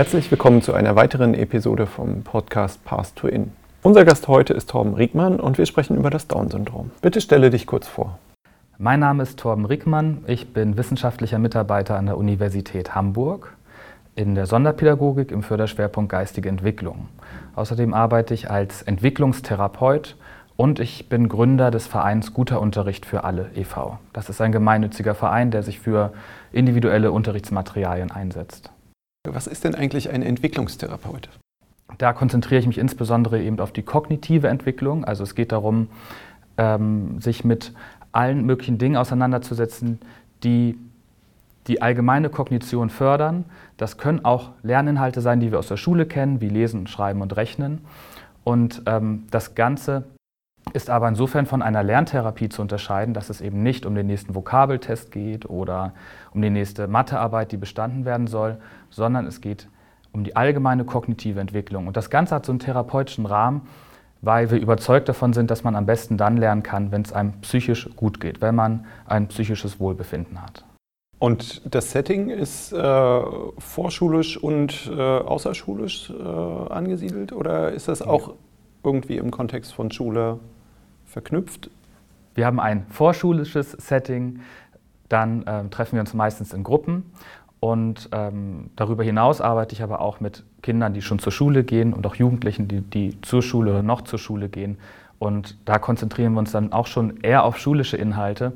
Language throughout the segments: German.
Herzlich willkommen zu einer weiteren Episode vom Podcast Path to In. Unser Gast heute ist Torben Riegmann und wir sprechen über das Down-Syndrom. Bitte stelle dich kurz vor. Mein Name ist Torben Riegmann. Ich bin wissenschaftlicher Mitarbeiter an der Universität Hamburg in der Sonderpädagogik im Förderschwerpunkt geistige Entwicklung. Außerdem arbeite ich als Entwicklungstherapeut und ich bin Gründer des Vereins Guter Unterricht für alle e.V. Das ist ein gemeinnütziger Verein, der sich für individuelle Unterrichtsmaterialien einsetzt. Was ist denn eigentlich ein Entwicklungstherapeut? Da konzentriere ich mich insbesondere eben auf die kognitive Entwicklung. Also es geht darum, ähm, sich mit allen möglichen Dingen auseinanderzusetzen, die die allgemeine Kognition fördern. Das können auch Lerninhalte sein, die wir aus der Schule kennen, wie Lesen, Schreiben und Rechnen. Und ähm, das Ganze ist aber insofern von einer Lerntherapie zu unterscheiden, dass es eben nicht um den nächsten Vokabeltest geht oder um die nächste Mathearbeit, die bestanden werden soll, sondern es geht um die allgemeine kognitive Entwicklung. Und das Ganze hat so einen therapeutischen Rahmen, weil wir überzeugt davon sind, dass man am besten dann lernen kann, wenn es einem psychisch gut geht, wenn man ein psychisches Wohlbefinden hat. Und das Setting ist äh, vorschulisch und äh, außerschulisch äh, angesiedelt oder ist das auch irgendwie im Kontext von Schule verknüpft? Wir haben ein vorschulisches Setting, dann ähm, treffen wir uns meistens in Gruppen und ähm, darüber hinaus arbeite ich aber auch mit Kindern, die schon zur Schule gehen und auch Jugendlichen, die, die zur Schule oder noch zur Schule gehen. Und da konzentrieren wir uns dann auch schon eher auf schulische Inhalte.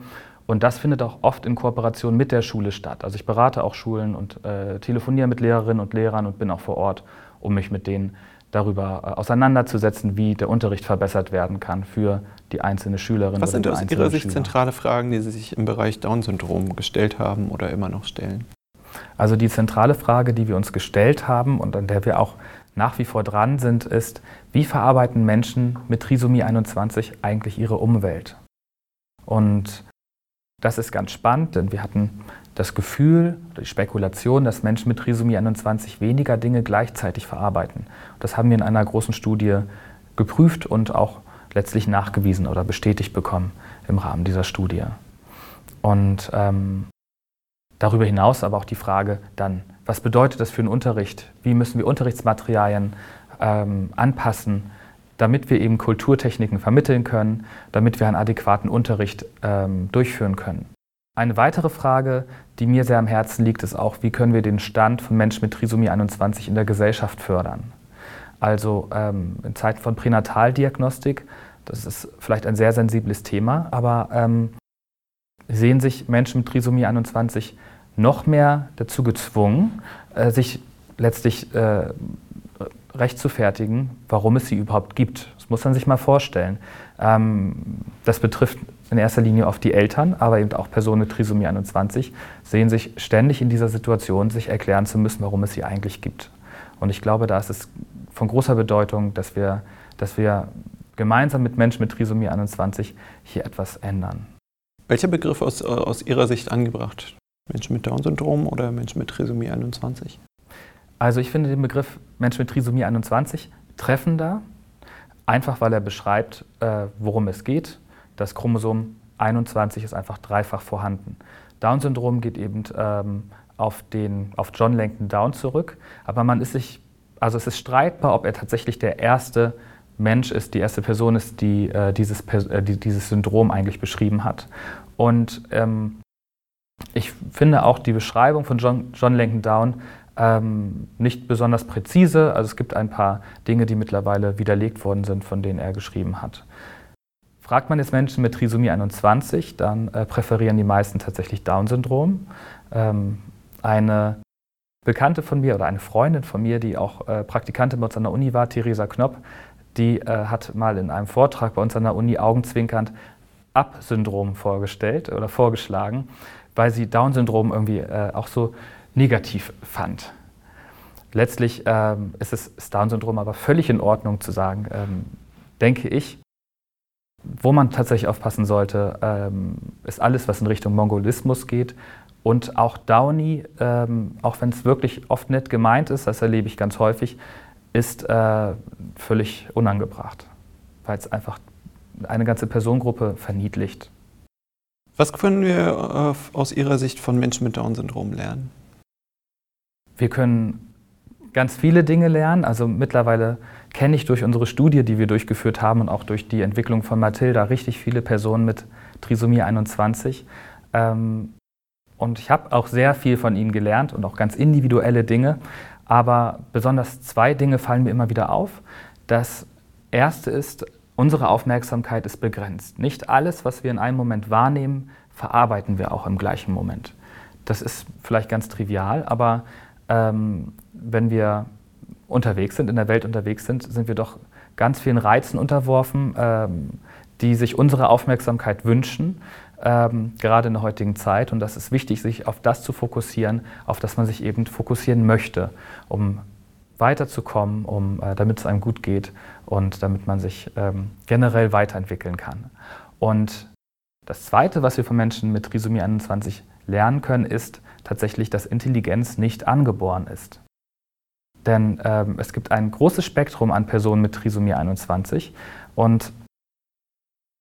Und das findet auch oft in Kooperation mit der Schule statt. Also ich berate auch Schulen und äh, telefoniere mit Lehrerinnen und Lehrern und bin auch vor Ort, um mich mit denen darüber äh, auseinanderzusetzen, wie der Unterricht verbessert werden kann für die einzelne Schülerin. Was sind aus Ihrer Sicht zentrale Fragen, die Sie sich im Bereich Down-Syndrom gestellt haben oder immer noch stellen? Also die zentrale Frage, die wir uns gestellt haben und an der wir auch nach wie vor dran sind, ist, wie verarbeiten Menschen mit Trisomie 21 eigentlich ihre Umwelt? Und das ist ganz spannend, denn wir hatten das Gefühl, die Spekulation, dass Menschen mit Trisomie 21 weniger Dinge gleichzeitig verarbeiten. Das haben wir in einer großen Studie geprüft und auch letztlich nachgewiesen oder bestätigt bekommen im Rahmen dieser Studie. Und ähm, Darüber hinaus aber auch die Frage dann, was bedeutet das für den Unterricht? Wie müssen wir Unterrichtsmaterialien ähm, anpassen, damit wir eben Kulturtechniken vermitteln können, damit wir einen adäquaten Unterricht ähm, durchführen können? Eine weitere Frage, die mir sehr am Herzen liegt, ist auch, wie können wir den Stand von Menschen mit Trisomie 21 in der Gesellschaft fördern? Also ähm, in Zeiten von Pränataldiagnostik, das ist vielleicht ein sehr sensibles Thema, aber ähm, sehen sich Menschen mit Trisomie 21 noch mehr dazu gezwungen, äh, sich letztlich äh, rechtfertigen, warum es sie überhaupt gibt. Das muss man sich mal vorstellen. Ähm, das betrifft in erster Linie oft die Eltern, aber eben auch Personen mit Trisomie 21 sehen sich ständig in dieser Situation, sich erklären zu müssen, warum es sie eigentlich gibt. Und ich glaube, da ist es von großer Bedeutung, dass wir, dass wir gemeinsam mit Menschen mit Trisomie 21 hier etwas ändern. Welcher Begriff aus, aus Ihrer Sicht angebracht? Menschen mit Down-Syndrom oder Menschen mit Trisomie 21? Also ich finde den Begriff Mensch mit Trisomie 21 treffender, einfach weil er beschreibt, äh, worum es geht. Das Chromosom 21 ist einfach dreifach vorhanden. Down-Syndrom geht eben ähm, auf, den, auf John Langton Down zurück, aber man ist sich, also es ist streitbar, ob er tatsächlich der erste Mensch ist, die erste Person ist, die, äh, dieses, äh, die dieses Syndrom eigentlich beschrieben hat. Und ähm, ich finde auch die Beschreibung von John, John Langton Down ähm, nicht besonders präzise. Also es gibt ein paar Dinge, die mittlerweile widerlegt worden sind, von denen er geschrieben hat. Fragt man jetzt Menschen mit Trisomie 21, dann äh, präferieren die meisten tatsächlich Down-Syndrom. Ähm, eine Bekannte von mir oder eine Freundin von mir, die auch äh, Praktikantin bei uns an der Uni war, Theresa Knopp, die äh, hat mal in einem Vortrag bei uns an der Uni augenzwinkernd Up-Syndrom vorgestellt oder vorgeschlagen, weil sie Down-Syndrom irgendwie äh, auch so negativ fand. Letztlich ähm, ist es Down-Syndrom aber völlig in Ordnung zu sagen, ähm, denke ich. Wo man tatsächlich aufpassen sollte, ähm, ist alles, was in Richtung Mongolismus geht. Und auch Downy, ähm, auch wenn es wirklich oft nett gemeint ist, das erlebe ich ganz häufig, ist äh, völlig unangebracht, weil es einfach eine ganze Personengruppe verniedlicht. Was können wir äh, aus Ihrer Sicht von Menschen mit Down-Syndrom lernen? Wir können ganz viele Dinge lernen. Also mittlerweile kenne ich durch unsere Studie, die wir durchgeführt haben und auch durch die Entwicklung von Mathilda, richtig viele Personen mit Trisomie 21. Ähm, und ich habe auch sehr viel von ihnen gelernt und auch ganz individuelle Dinge. Aber besonders zwei Dinge fallen mir immer wieder auf. Das erste ist, unsere Aufmerksamkeit ist begrenzt. Nicht alles, was wir in einem Moment wahrnehmen, verarbeiten wir auch im gleichen Moment. Das ist vielleicht ganz trivial, aber ähm, wenn wir unterwegs sind, in der Welt unterwegs sind, sind wir doch ganz vielen Reizen unterworfen, ähm, die sich unsere Aufmerksamkeit wünschen, ähm, gerade in der heutigen Zeit. Und das ist wichtig, sich auf das zu fokussieren, auf das man sich eben fokussieren möchte, um weiterzukommen, um, äh, damit es einem gut geht und damit man sich ähm, generell weiterentwickeln kann. Und das Zweite, was wir von Menschen mit Trisomie 21 lernen können, ist tatsächlich, dass Intelligenz nicht angeboren ist. Denn ähm, es gibt ein großes Spektrum an Personen mit Trisomie 21 und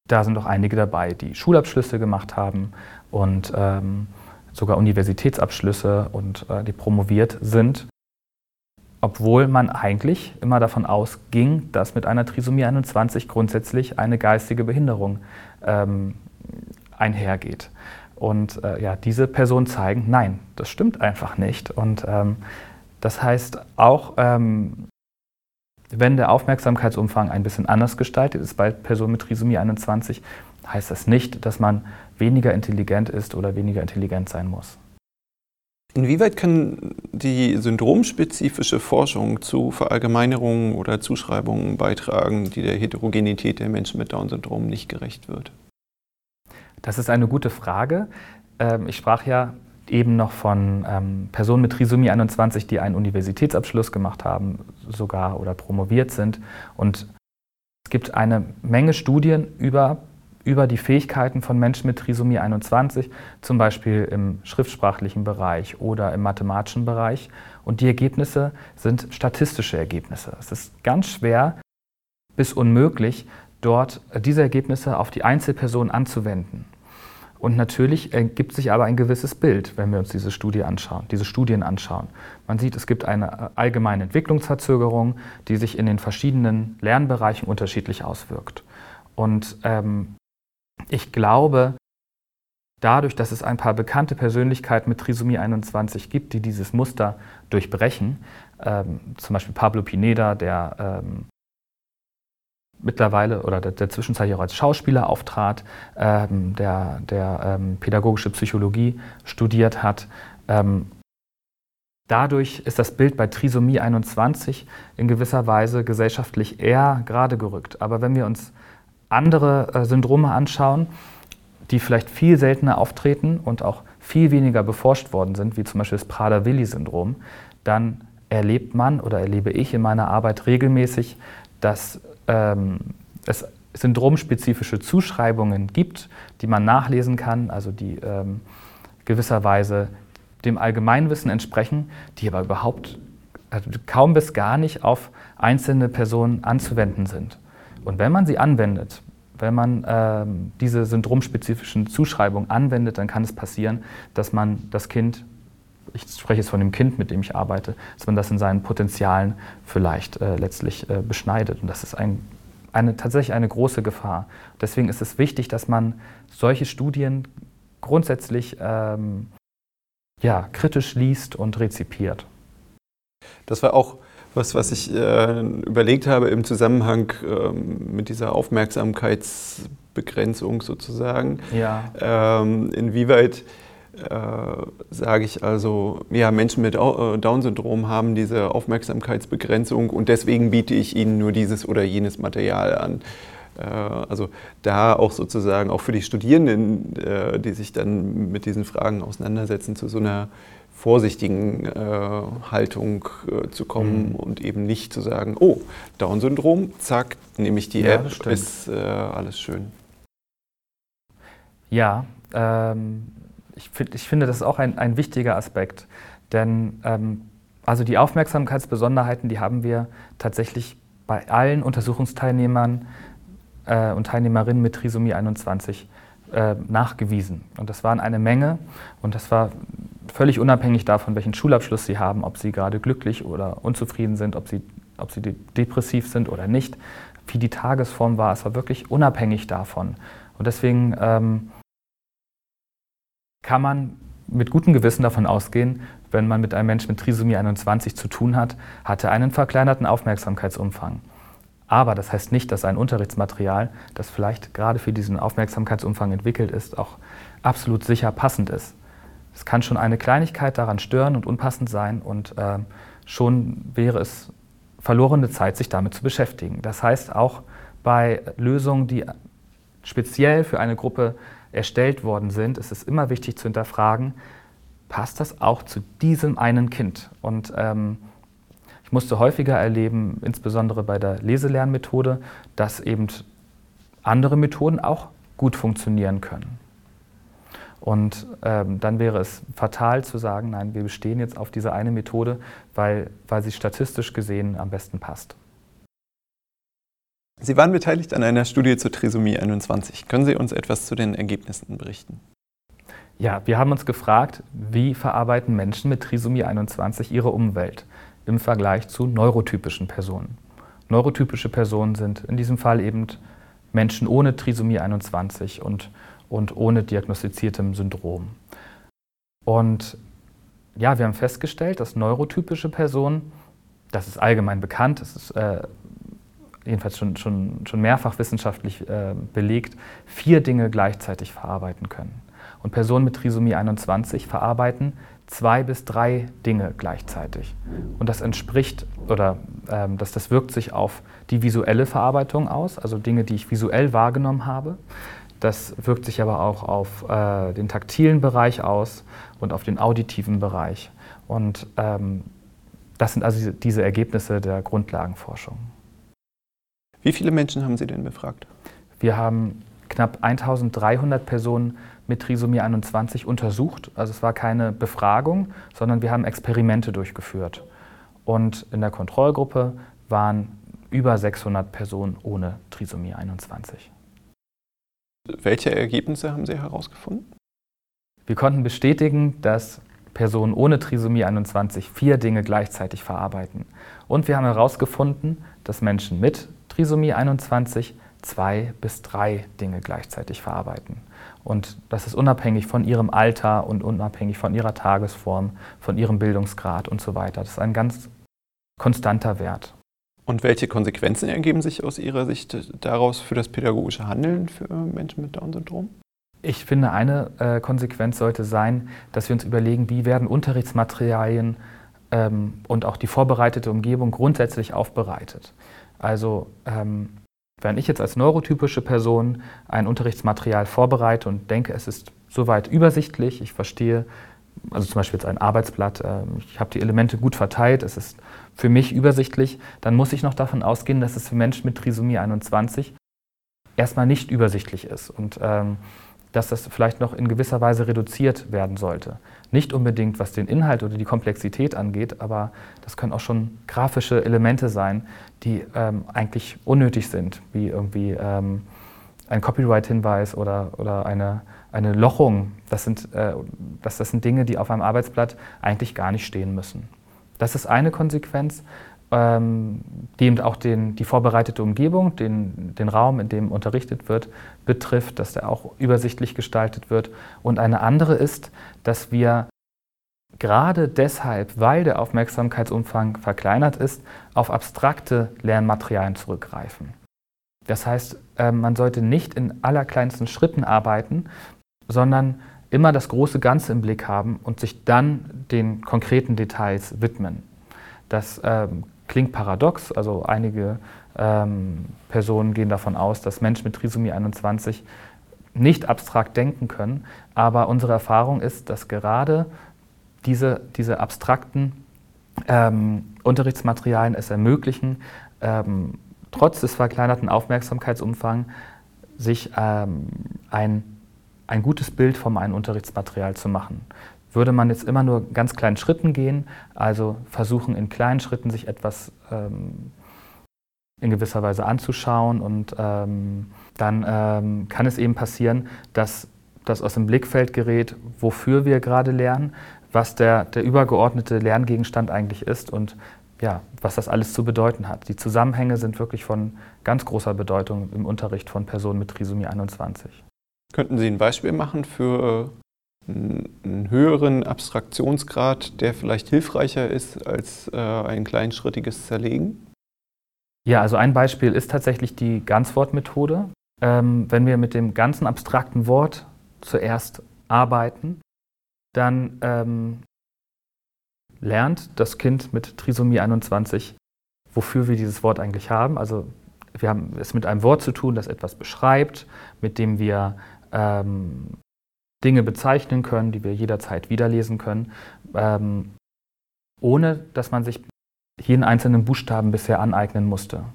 da sind auch einige dabei, die Schulabschlüsse gemacht haben und ähm, sogar Universitätsabschlüsse und äh, die promoviert sind, obwohl man eigentlich immer davon ausging, dass mit einer Trisomie 21 grundsätzlich eine geistige Behinderung ähm, einhergeht. Und äh, ja, diese Personen zeigen, nein, das stimmt einfach nicht. Und ähm, das heißt, auch ähm, wenn der Aufmerksamkeitsumfang ein bisschen anders gestaltet ist bei Personen mit Trisomie 21, heißt das nicht, dass man weniger intelligent ist oder weniger intelligent sein muss. Inwieweit kann die syndromspezifische Forschung zu Verallgemeinerungen oder Zuschreibungen beitragen, die der Heterogenität der Menschen mit Down-Syndrom nicht gerecht wird? Das ist eine gute Frage. Ähm, ich sprach ja eben noch von ähm, Personen mit Trisomie 21, die einen Universitätsabschluss gemacht haben, sogar oder promoviert sind. Und es gibt eine Menge Studien über, über die Fähigkeiten von Menschen mit Trisomie 21, zum Beispiel im schriftsprachlichen Bereich oder im mathematischen Bereich. Und die Ergebnisse sind statistische Ergebnisse. Es ist ganz schwer bis unmöglich, dort diese Ergebnisse auf die Einzelperson anzuwenden. Und natürlich ergibt sich aber ein gewisses Bild, wenn wir uns diese Studie anschauen, diese Studien anschauen. Man sieht, es gibt eine allgemeine Entwicklungsverzögerung, die sich in den verschiedenen Lernbereichen unterschiedlich auswirkt. Und ähm, ich glaube, dadurch, dass es ein paar bekannte Persönlichkeiten mit Trisomie 21 gibt, die dieses Muster durchbrechen, ähm, zum Beispiel Pablo Pineda, der ähm, mittlerweile oder der, der zwischenzeitlich auch als Schauspieler auftrat, ähm, der, der ähm, pädagogische Psychologie studiert hat. Ähm, dadurch ist das Bild bei Trisomie 21 in gewisser Weise gesellschaftlich eher gerade gerückt. Aber wenn wir uns andere äh, Syndrome anschauen, die vielleicht viel seltener auftreten und auch viel weniger beforscht worden sind, wie zum Beispiel das Prader-Willi-Syndrom, dann erlebt man oder erlebe ich in meiner Arbeit regelmäßig, dass ähm, es syndromspezifische Zuschreibungen gibt, die man nachlesen kann, also die ähm, gewisserweise dem Allgemeinwissen entsprechen, die aber überhaupt also kaum bis gar nicht auf einzelne Personen anzuwenden sind. Und wenn man sie anwendet, wenn man ähm, diese syndromspezifischen Zuschreibungen anwendet, dann kann es passieren, dass man das Kind, ich spreche jetzt von dem Kind, mit dem ich arbeite, dass man das in seinen Potenzialen vielleicht äh, letztlich äh, beschneidet. Und das ist ein eine, tatsächlich eine große Gefahr. Deswegen ist es wichtig, dass man solche Studien grundsätzlich ähm, ja, kritisch liest und rezipiert. Das war auch was, was ich äh, überlegt habe im Zusammenhang äh, mit dieser Aufmerksamkeitsbegrenzung sozusagen. Ja. Ähm, inwieweit sage ich also, ja, Menschen mit äh, Down-Syndrom haben diese Aufmerksamkeitsbegrenzung und deswegen biete ich ihnen nur dieses oder jenes Material an. Äh, also da auch sozusagen auch für die Studierenden, äh, die sich dann mit diesen Fragen auseinandersetzen, zu so einer vorsichtigen äh, Haltung äh, zu kommen mhm. und eben nicht zu sagen, oh, Down-Syndrom, zack, nehme ich die ja, App, ist alles schön. Ja, ähm, ich, find, ich finde, das ist auch ein, ein wichtiger Aspekt. Denn ähm, also die Aufmerksamkeitsbesonderheiten, die haben wir tatsächlich bei allen Untersuchungsteilnehmern äh, und Teilnehmerinnen mit Trisomie 21 äh, nachgewiesen. Und das waren eine Menge und das war völlig unabhängig davon, welchen Schulabschluss sie haben, ob sie gerade glücklich oder unzufrieden sind, ob sie, ob sie depressiv sind oder nicht, wie die Tagesform war. Es war wirklich unabhängig davon. Und deswegen ähm, kann man mit gutem Gewissen davon ausgehen, wenn man mit einem Menschen mit Trisomie 21 zu tun hat, hat er einen verkleinerten Aufmerksamkeitsumfang. Aber das heißt nicht, dass ein Unterrichtsmaterial, das vielleicht gerade für diesen Aufmerksamkeitsumfang entwickelt ist, auch absolut sicher passend ist. Es kann schon eine Kleinigkeit daran stören und unpassend sein und äh, schon wäre es verlorene Zeit, sich damit zu beschäftigen. Das heißt, auch bei Lösungen, die speziell für eine Gruppe erstellt worden sind, ist es immer wichtig zu hinterfragen, passt das auch zu diesem einen Kind? Und ähm, ich musste häufiger erleben, insbesondere bei der Leselernmethode, dass eben andere Methoden auch gut funktionieren können. Und ähm, dann wäre es fatal zu sagen, nein, wir bestehen jetzt auf diese eine Methode, weil, weil sie statistisch gesehen am besten passt. Sie waren beteiligt an einer Studie zur Trisomie 21. Können Sie uns etwas zu den Ergebnissen berichten? Ja, wir haben uns gefragt, wie verarbeiten Menschen mit Trisomie 21 ihre Umwelt im Vergleich zu neurotypischen Personen. Neurotypische Personen sind in diesem Fall eben Menschen ohne Trisomie 21 und und ohne diagnostiziertem Syndrom. Und ja, wir haben festgestellt, dass neurotypische Personen, das ist allgemein bekannt, das ist äh, jedenfalls schon, schon, schon mehrfach wissenschaftlich äh, belegt, vier Dinge gleichzeitig verarbeiten können. Und Personen mit Trisomie 21 verarbeiten zwei bis drei Dinge gleichzeitig. Und das entspricht oder ähm, das, das wirkt sich auf die visuelle Verarbeitung aus, also Dinge, die ich visuell wahrgenommen habe. Das wirkt sich aber auch auf äh, den taktilen Bereich aus und auf den auditiven Bereich. Und ähm, das sind also diese Ergebnisse der Grundlagenforschung. Wie viele Menschen haben Sie denn befragt? Wir haben knapp 1300 Personen mit Trisomie 21 untersucht. Also es war keine Befragung, sondern wir haben Experimente durchgeführt. Und in der Kontrollgruppe waren über 600 Personen ohne Trisomie 21. Welche Ergebnisse haben Sie herausgefunden? Wir konnten bestätigen, dass Personen ohne Trisomie 21 vier Dinge gleichzeitig verarbeiten. Und wir haben herausgefunden, dass Menschen mit Trisomie 21 zwei bis drei Dinge gleichzeitig verarbeiten. Und das ist unabhängig von ihrem Alter und unabhängig von ihrer Tagesform, von ihrem Bildungsgrad und so weiter. Das ist ein ganz konstanter Wert. Und welche Konsequenzen ergeben sich aus Ihrer Sicht daraus für das pädagogische Handeln für Menschen mit Down-Syndrom? Ich finde, eine äh, Konsequenz sollte sein, dass wir uns überlegen, wie werden Unterrichtsmaterialien ähm, und auch die vorbereitete Umgebung grundsätzlich aufbereitet. Also ähm, wenn ich jetzt als neurotypische Person ein Unterrichtsmaterial vorbereite und denke, es ist soweit übersichtlich, ich verstehe, also zum Beispiel jetzt ein Arbeitsblatt, äh, ich habe die Elemente gut verteilt, es ist für mich übersichtlich, dann muss ich noch davon ausgehen, dass es für Menschen mit Trisomie 21 erstmal nicht übersichtlich ist und ähm, dass das vielleicht noch in gewisser Weise reduziert werden sollte. Nicht unbedingt, was den Inhalt oder die Komplexität angeht, aber das können auch schon grafische Elemente sein, die ähm, eigentlich unnötig sind, wie irgendwie ähm, ein Copyright-Hinweis oder, oder eine, eine Lochung. Das sind, äh, das, das sind Dinge, die auf einem Arbeitsblatt eigentlich gar nicht stehen müssen. Das ist eine Konsequenz, ähm, die auch den, die vorbereitete Umgebung, den, den Raum, in dem unterrichtet wird, betrifft, dass der auch übersichtlich gestaltet wird. Und eine andere ist, dass wir gerade deshalb, weil der Aufmerksamkeitsumfang verkleinert ist, auf abstrakte Lernmaterialien zurückgreifen. Das heißt, äh, man sollte nicht in allerkleinsten Schritten arbeiten, sondern immer das große Ganze im Blick haben und sich dann den konkreten Details widmen. Das ähm, klingt paradox, also einige ähm, Personen gehen davon aus, dass Menschen mit Trisomie 21 nicht abstrakt denken können, aber unsere Erfahrung ist, dass gerade diese, diese abstrakten ähm, Unterrichtsmaterialien es ermöglichen, ähm, trotz des verkleinerten Aufmerksamkeitsumfangs sich ähm, ein ein gutes Bild vom einen Unterrichtsmaterial zu machen. Würde man jetzt immer nur ganz kleinen Schritten gehen, also versuchen in kleinen Schritten sich etwas ähm, in gewisser Weise anzuschauen und ähm, dann ähm, kann es eben passieren, dass das aus dem Blickfeld gerät, wofür wir gerade lernen, was der, der übergeordnete Lerngegenstand eigentlich ist und ja, was das alles zu bedeuten hat. Die Zusammenhänge sind wirklich von ganz großer Bedeutung im Unterricht von Personen mit Trisomie 21. Könnten Sie ein Beispiel machen für einen höheren Abstraktionsgrad, der vielleicht hilfreicher ist als äh, ein kleinschrittiges Zerlegen? Ja, also ein Beispiel ist tatsächlich die Ganzwortmethode. Ähm, wenn wir mit dem ganzen abstrakten Wort zuerst arbeiten, dann ähm, lernt das Kind mit Trisomie 21, wofür wir dieses Wort eigentlich haben. Also wir haben es mit einem Wort zu tun, das etwas beschreibt, mit dem wir ähm, Dinge bezeichnen können, die wir jederzeit wiederlesen können, ähm, ohne dass man sich jeden einzelnen Buchstaben bisher aneignen musste.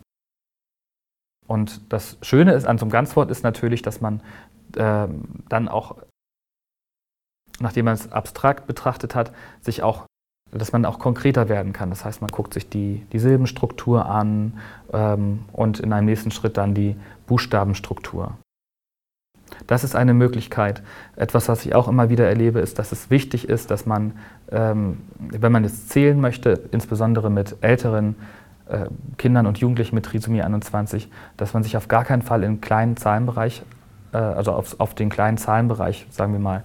Und das Schöne ist an so einem Ganzwort ist natürlich, dass man äh, dann auch, nachdem man es abstrakt betrachtet hat, sich auch, dass man auch konkreter werden kann. Das heißt, man guckt sich die, die Silbenstruktur an ähm, und in einem nächsten Schritt dann die Buchstabenstruktur. Das ist eine Möglichkeit. Etwas, was ich auch immer wieder erlebe, ist, dass es wichtig ist, dass man, ähm, wenn man jetzt zählen möchte, insbesondere mit älteren äh, Kindern und Jugendlichen mit Trisomie 21, dass man sich auf gar keinen Fall im kleinen Zahlenbereich, äh, also auf, auf, den kleinen Zahlenbereich, sagen wir mal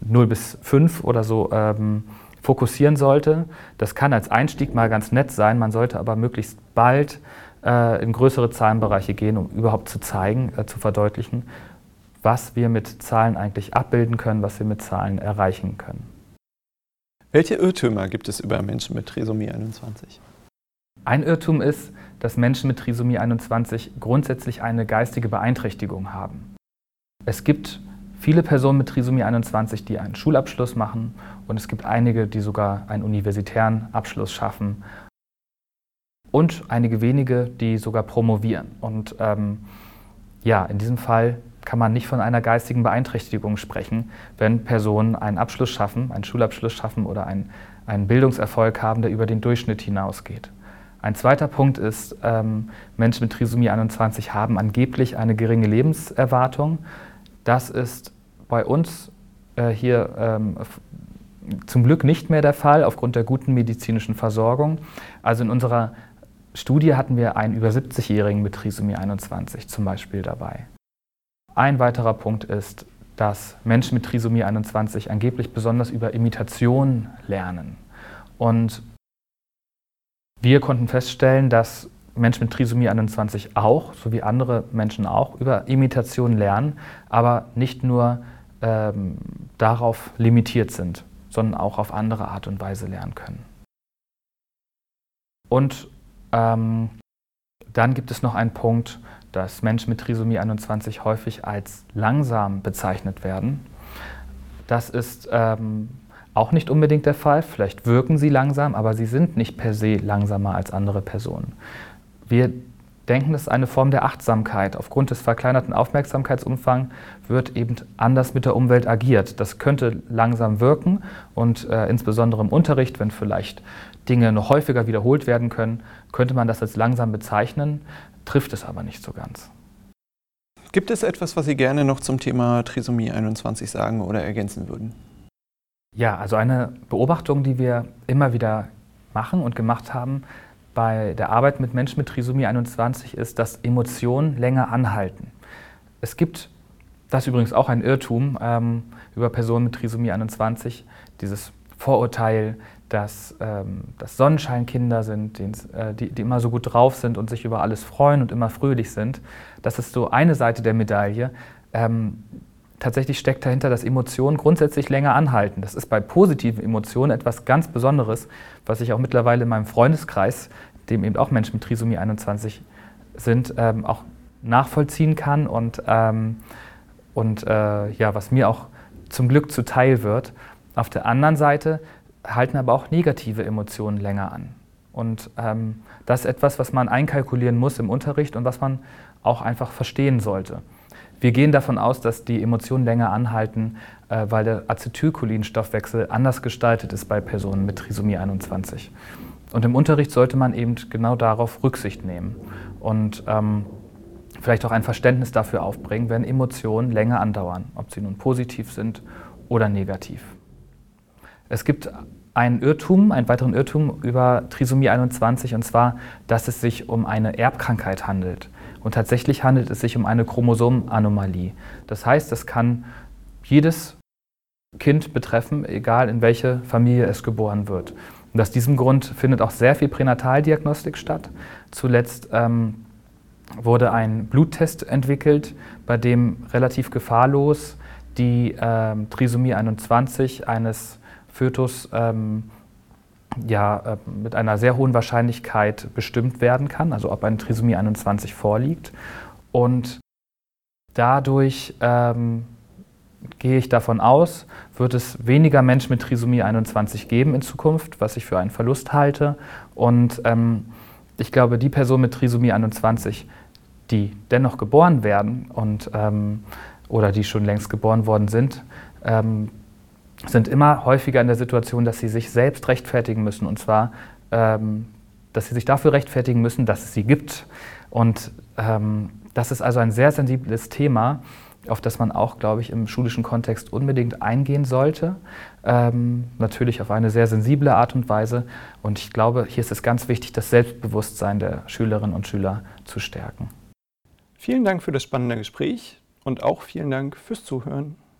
0 bis 5 oder so, ähm, fokussieren sollte. Das kann als Einstieg mal ganz nett sein, man sollte aber möglichst bald äh, in größere Zahlenbereiche gehen, um überhaupt zu zeigen, äh, zu verdeutlichen, was wir mit Zahlen eigentlich abbilden können, was wir mit Zahlen erreichen können. Welche Irrtümer gibt es über Menschen mit Trisomie 21? Ein Irrtum ist, dass Menschen mit Trisomie 21 grundsätzlich eine geistige Beeinträchtigung haben. Es gibt viele Personen mit Trisomie 21, die einen Schulabschluss machen und es gibt einige, die sogar einen universitären Abschluss schaffen und einige wenige, die sogar promovieren. Und ähm, ja, in diesem Fall kann man nicht von einer geistigen Beeinträchtigung sprechen, wenn Personen einen Abschluss schaffen, einen Schulabschluss schaffen oder einen, einen Bildungserfolg haben, der über den Durchschnitt hinausgeht. Ein zweiter Punkt ist, ähm, Menschen mit Trisomie 21 haben angeblich eine geringe Lebenserwartung. Das ist bei uns äh, hier ähm, zum Glück nicht mehr der Fall aufgrund der guten medizinischen Versorgung. Also in unserer Studie hatten wir einen über 70-Jährigen mit Trisomie 21 zum Beispiel dabei. Ein weiterer Punkt ist, dass Menschen mit Trisomie 21 angeblich besonders über Imitation lernen. Und wir konnten feststellen, dass Menschen mit Trisomie 21 auch, so wie andere Menschen auch, über Imitation lernen, aber nicht nur ähm, darauf limitiert sind, sondern auch auf andere Art und Weise lernen können. Und ähm, dann gibt es noch einen Punkt, dass Menschen mit Trisomie 21 häufig als langsam bezeichnet werden. Das ist ähm, auch nicht unbedingt der Fall. Vielleicht wirken sie langsam, aber sie sind nicht per se langsamer als andere Personen. Wir denken, das ist eine Form der Achtsamkeit. Aufgrund des verkleinerten Aufmerksamkeitsumfangs wird eben anders mit der Umwelt agiert. Das könnte langsam wirken und äh, insbesondere im Unterricht, wenn vielleicht Dinge noch häufiger wiederholt werden können, könnte man das als langsam bezeichnen trifft es aber nicht so ganz. Gibt es etwas, was Sie gerne noch zum Thema Trisomie 21 sagen oder ergänzen würden? Ja, also eine Beobachtung, die wir immer wieder machen und gemacht haben bei der Arbeit mit Menschen mit Trisomie 21 ist, dass Emotionen länger anhalten. Es gibt, das ist übrigens auch ein Irrtum ähm, über Personen mit Trisomie 21, dieses Vorurteil, dass ähm, das Sonnenscheinkinder sind, äh, die, die immer so gut drauf sind und sich über alles freuen und immer fröhlich sind. Das ist so eine Seite der Medaille. Ähm, tatsächlich steckt dahinter, dass Emotionen grundsätzlich länger anhalten. Das ist bei positiven Emotionen etwas ganz Besonderes, was ich auch mittlerweile in meinem Freundeskreis, dem eben auch Menschen mit Trisomie 21 sind, ähm, auch nachvollziehen kann und, ähm, und äh, ja, was mir auch zum Glück zuteil wird. Auf der anderen Seite halten aber auch negative Emotionen länger an. Und ähm, das ist etwas, was man einkalkulieren muss im Unterricht und was man auch einfach verstehen sollte. Wir gehen davon aus, dass die Emotionen länger anhalten, äh, weil der Acetylcholinstoffwechsel anders gestaltet ist bei Personen mit Trisomie 21. Und im Unterricht sollte man eben genau darauf Rücksicht nehmen und ähm, vielleicht auch ein Verständnis dafür aufbringen, wenn Emotionen länger andauern, ob sie nun positiv sind oder negativ. Es gibt einen Irrtum, einen weiteren Irrtum über Trisomie 21, und zwar, dass es sich um eine Erbkrankheit handelt. Und tatsächlich handelt es sich um eine Chromosomenanomalie. Das heißt, es kann jedes Kind betreffen, egal in welche Familie es geboren wird. Und aus diesem Grund findet auch sehr viel Pränataldiagnostik statt. Zuletzt ähm, wurde ein Bluttest entwickelt, bei dem relativ gefahrlos die ähm, Trisomie 21 eines Fötus ähm, ja, äh, mit einer sehr hohen Wahrscheinlichkeit bestimmt werden kann, also ob eine Trisomie 21 vorliegt. Und dadurch ähm, gehe ich davon aus, wird es weniger Menschen mit Trisomie 21 geben in Zukunft, was ich für einen Verlust halte. Und ähm, ich glaube, die Personen mit Trisomie 21, die dennoch geboren werden und, ähm, oder die schon längst geboren worden sind, ähm, sind immer häufiger in der Situation, dass sie sich selbst rechtfertigen müssen. Und zwar, ähm, dass sie sich dafür rechtfertigen müssen, dass es sie gibt. Und ähm, das ist also ein sehr sensibles Thema, auf das man auch, glaube ich, im schulischen Kontext unbedingt eingehen sollte. Ähm, natürlich auf eine sehr sensible Art und Weise. Und ich glaube, hier ist es ganz wichtig, das Selbstbewusstsein der Schülerinnen und Schüler zu stärken. Vielen Dank für das spannende Gespräch und auch vielen Dank fürs Zuhören.